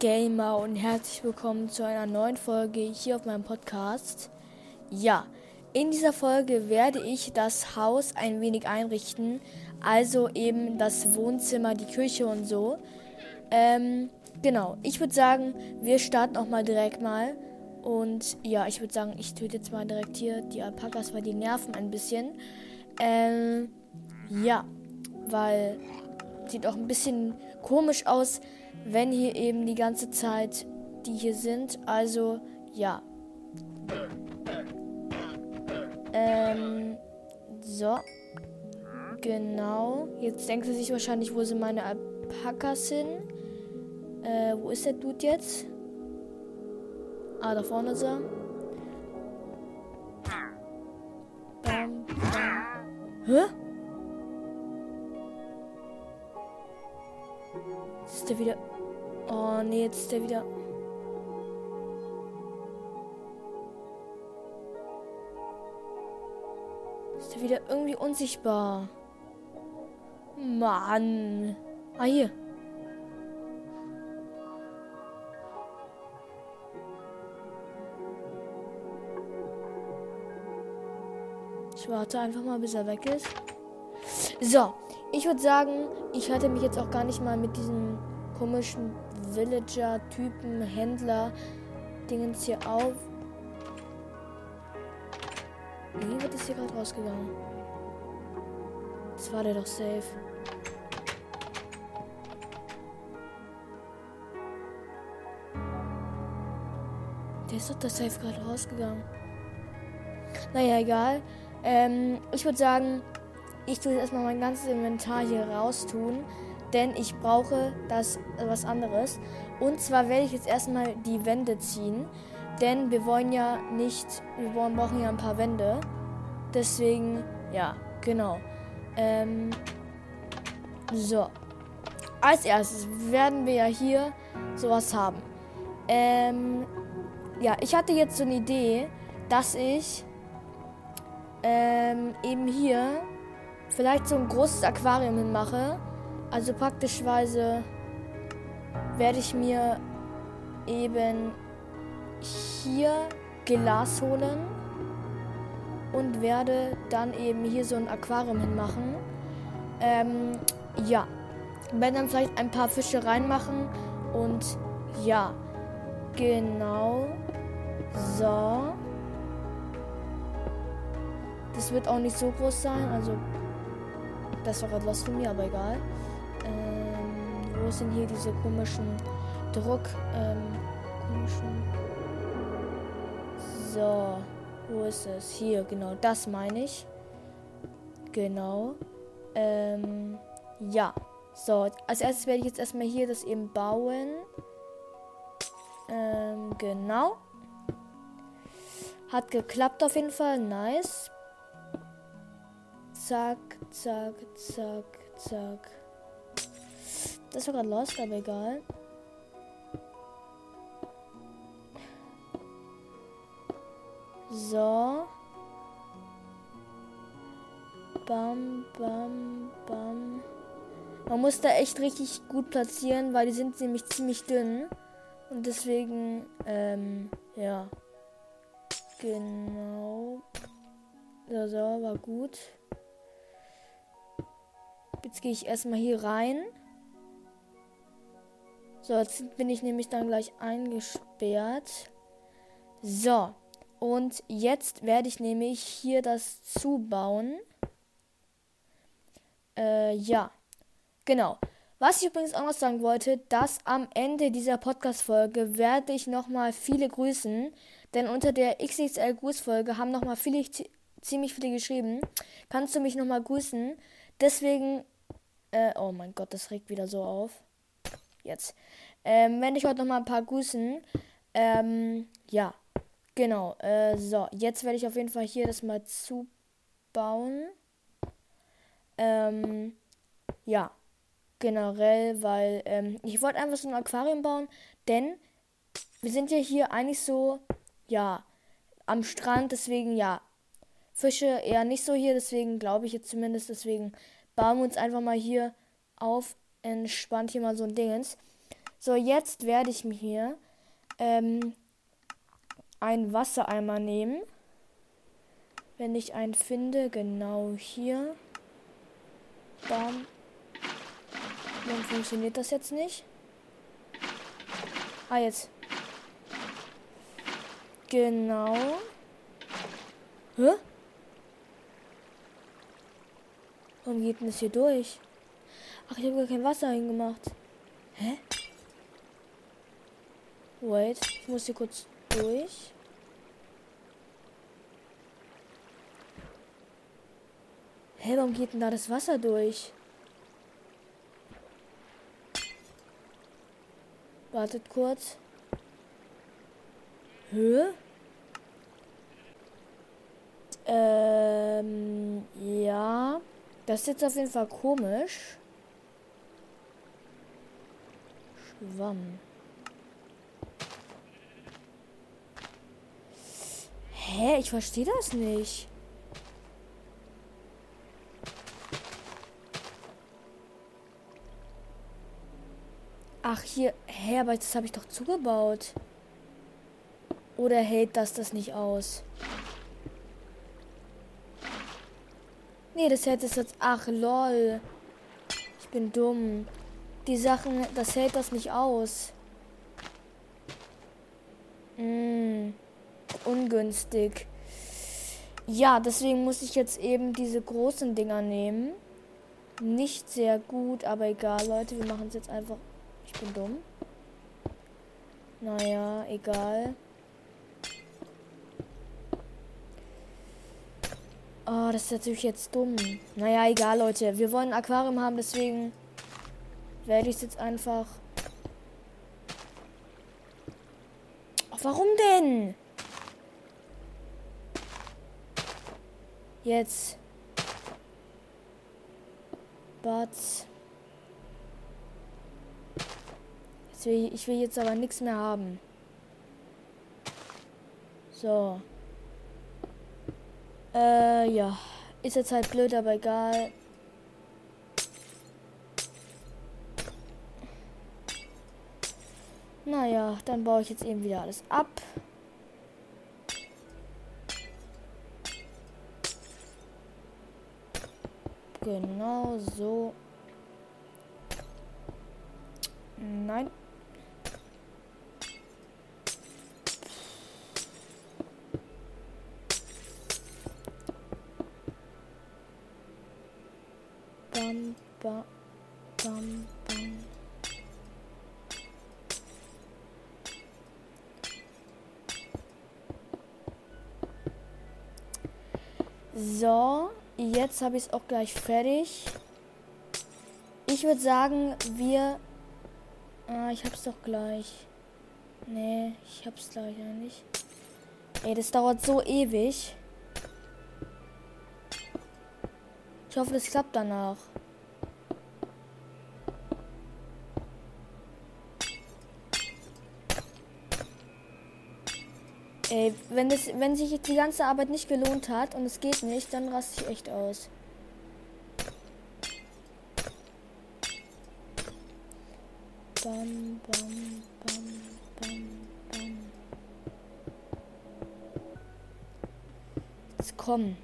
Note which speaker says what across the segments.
Speaker 1: Gamer und herzlich willkommen zu einer neuen Folge hier auf meinem Podcast. Ja, in dieser Folge werde ich das Haus ein wenig einrichten, also eben das Wohnzimmer, die Küche und so. Ähm, genau, ich würde sagen, wir starten auch mal direkt mal. Und ja, ich würde sagen, ich töte jetzt mal direkt hier die Alpakas, weil die nerven ein bisschen. Ähm, ja, weil sieht auch ein bisschen komisch aus, wenn hier eben die ganze Zeit die hier sind. Also, ja. Ähm, so. Genau. Jetzt denkt sie sich wahrscheinlich, wo sind meine Alpakas hin? Äh, wo ist der Dude jetzt? Ah, da vorne ist er. Bam, bam. Hä? Der wieder. Oh nee, jetzt ist der wieder. Ist der wieder irgendwie unsichtbar? Mann. Ah, hier. Ich warte einfach mal, bis er weg ist. So, ich würde sagen, ich halte mich jetzt auch gar nicht mal mit diesen komischen Villager-Typen, Händler, Dingens hier auf. Wie wird das hier gerade rausgegangen? Das war der doch safe. Der ist doch der safe gerade rausgegangen. Naja, egal. Ähm, ich würde sagen, ich tue jetzt erstmal mein ganzes Inventar hier raustun, denn ich brauche das äh, was anderes. Und zwar werde ich jetzt erstmal die Wände ziehen, denn wir wollen ja nicht, wir brauchen ja ein paar Wände. Deswegen, ja, genau. Ähm, so. Als erstes werden wir ja hier sowas haben. Ähm, ja, ich hatte jetzt so eine Idee, dass ich ähm, eben hier vielleicht so ein großes Aquarium hinmache. Also praktischweise werde ich mir eben hier Glas holen und werde dann eben hier so ein Aquarium hinmachen. Ähm, ja, werde dann vielleicht ein paar Fische reinmachen und ja, genau. So. Das wird auch nicht so groß sein, also das war gerade was von mir, aber egal. Ähm, wo sind hier diese komischen Druck, ähm, komischen. So, wo ist es? Hier, genau, das meine ich. Genau. Ähm, ja. So, als erstes werde ich jetzt erstmal hier das eben bauen. Ähm, genau. Hat geklappt auf jeden Fall. Nice. Zack, zack, zack, zack. Das war gerade lost, aber egal. So. Bam, bam, bam. Man muss da echt richtig gut platzieren, weil die sind nämlich ziemlich dünn. Und deswegen, ähm, ja. Genau. So, so, war gut. Jetzt gehe ich erstmal hier rein. So, jetzt bin ich nämlich dann gleich eingesperrt. So, und jetzt werde ich nämlich hier das zubauen. Äh, ja. Genau. Was ich übrigens auch noch sagen wollte, dass am Ende dieser Podcast-Folge werde ich nochmal viele grüßen. Denn unter der XXL Grußfolge haben nochmal viele, ziemlich viele geschrieben. Kannst du mich nochmal grüßen? Deswegen, äh, oh mein Gott, das regt wieder so auf. Jetzt. Ähm, werde ich heute nochmal ein paar grüßen. Ähm, ja. Genau. Äh, so, jetzt werde ich auf jeden Fall hier das mal zubauen. Ähm, ja. Generell, weil ähm, ich wollte einfach so ein Aquarium bauen, denn wir sind ja hier eigentlich so, ja, am Strand, deswegen ja, Fische eher nicht so hier, deswegen glaube ich jetzt zumindest, deswegen bauen wir uns einfach mal hier auf, entspannt hier mal so ein Dingens. So, jetzt werde ich mir hier ähm, einen Wassereimer nehmen. Wenn ich einen finde, genau hier. Bam. Dann funktioniert das jetzt nicht. Ah, jetzt. Genau. Hä? Warum geht denn das hier durch? Ach, ich habe gar kein Wasser hingemacht. Hä? Wait, ich muss hier kurz durch. Hä, warum geht denn da das Wasser durch? Wartet kurz. Höhe? Ähm, ja. Das ist jetzt auf jeden Fall komisch. Schwamm. Hä? Ich verstehe das nicht. Ach, hier. Hä, aber das habe ich doch zugebaut. Oder hält das das nicht aus? Nee, das hält es jetzt. Ach, lol. Ich bin dumm. Die Sachen, das hält das nicht aus. Hm. Ungünstig. Ja, deswegen muss ich jetzt eben diese großen Dinger nehmen. Nicht sehr gut, aber egal, Leute. Wir machen es jetzt einfach. Ich bin dumm. Naja, egal. Oh, das ist natürlich jetzt dumm. Naja, egal, Leute. Wir wollen ein Aquarium haben, deswegen werde ich es jetzt einfach. Warum denn? Jetzt. Will, ich will jetzt aber nichts mehr haben. So. Äh, ja. Ist jetzt halt blöd, aber egal. Naja, dann baue ich jetzt eben wieder alles ab. Genau so. Nein. Bam, bam, bam, bam. So, jetzt habe ich es auch gleich fertig. Ich würde sagen, wir... Ah, ich hab's doch gleich. Nee, ich hab's gleich nicht. Ey, das dauert so ewig. Ich hoffe, das klappt danach. Ey, wenn, das, wenn sich die ganze Arbeit nicht gelohnt hat und es geht nicht, dann raste ich echt aus. Bam, bam, bam, bam, bam. Jetzt komm.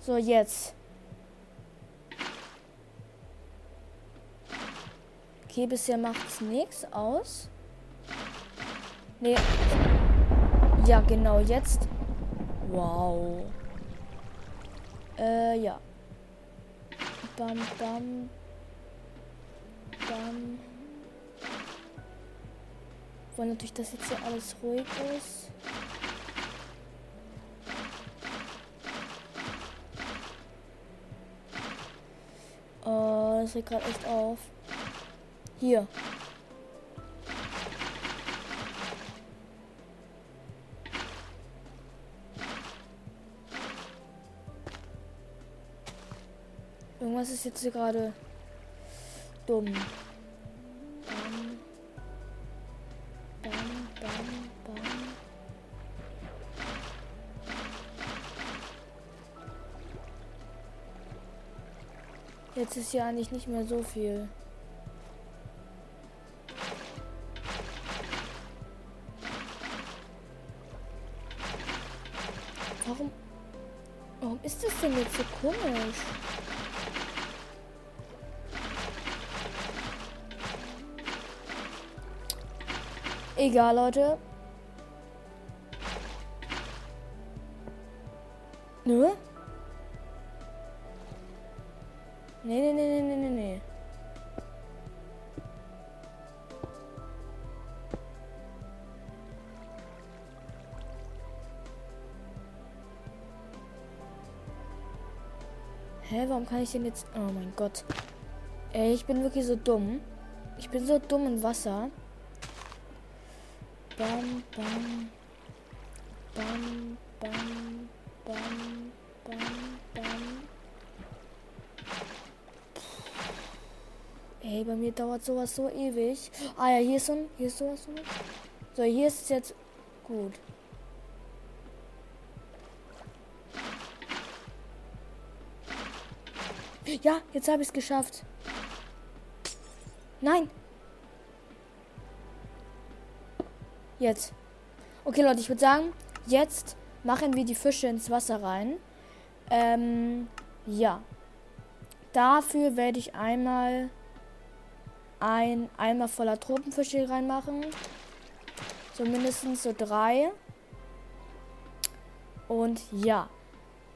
Speaker 1: So, jetzt. Okay, bisher macht's nichts aus. Nee. Ja, genau, jetzt. Wow. Äh, ja. Bam, bam. Bam. Wollen natürlich, dass jetzt hier alles ruhig ist. Oh, das regt gerade echt auf. Hier. Irgendwas ist jetzt hier gerade dumm. Jetzt ist ja eigentlich nicht mehr so viel. Komisch? Egal, Leute. Nö? Hä, warum kann ich denn jetzt... Oh mein Gott. Ey, ich bin wirklich so dumm. Ich bin so dumm im Wasser. Bam, bam. Bam, bam, bam, bam, bam. Ey, bei mir dauert sowas so ewig. Ah ja, hier ist so ein, hier ist sowas. So, hier ist es jetzt gut. Ja, jetzt habe ich es geschafft. Nein. Jetzt. Okay, Leute, ich würde sagen, jetzt machen wir die Fische ins Wasser rein. Ähm, ja. Dafür werde ich einmal ein Eimer voller Tropenfische reinmachen. So mindestens so drei. Und ja.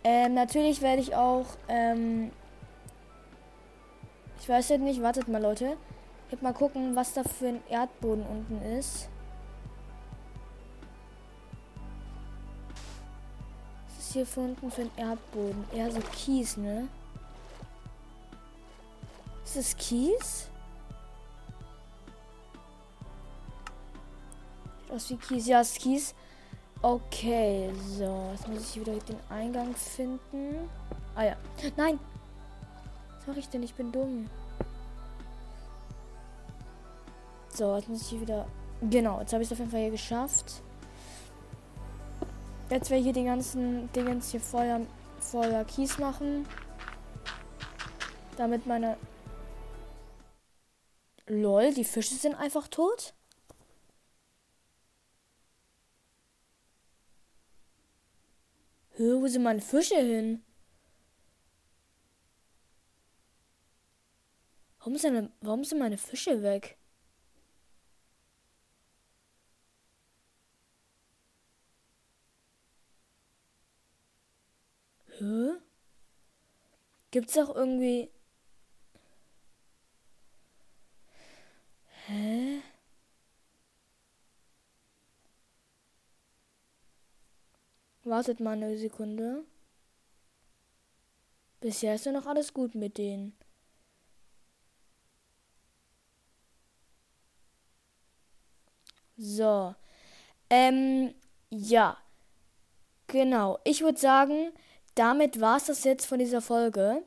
Speaker 1: Ähm, natürlich werde ich auch ähm, ich weiß jetzt nicht, wartet mal, Leute. Ich werde mal gucken, was da für ein Erdboden unten ist. Was ist hier unten für ein Erdboden? Eher so Kies, ne? Ist das Kies? Aus wie Kies. Ja, ist Kies. Okay, so. Jetzt muss ich wieder den Eingang finden. Ah ja. Nein, mache ich denn? Ich bin dumm. So, jetzt muss ich hier wieder. Genau, jetzt habe ich es auf jeden Fall hier geschafft. Jetzt werde ich hier den ganzen Dingens hier voller, voller Kies machen. Damit meine. Lol, die Fische sind einfach tot? Hör, wo sind meine Fische hin? Warum sind, warum sind meine Fische weg? Hä? Gibt's auch irgendwie. Hä? Wartet mal eine Sekunde. Bisher ist ja noch alles gut mit denen. So. Ähm, ja. Genau. Ich würde sagen, damit war es das jetzt von dieser Folge.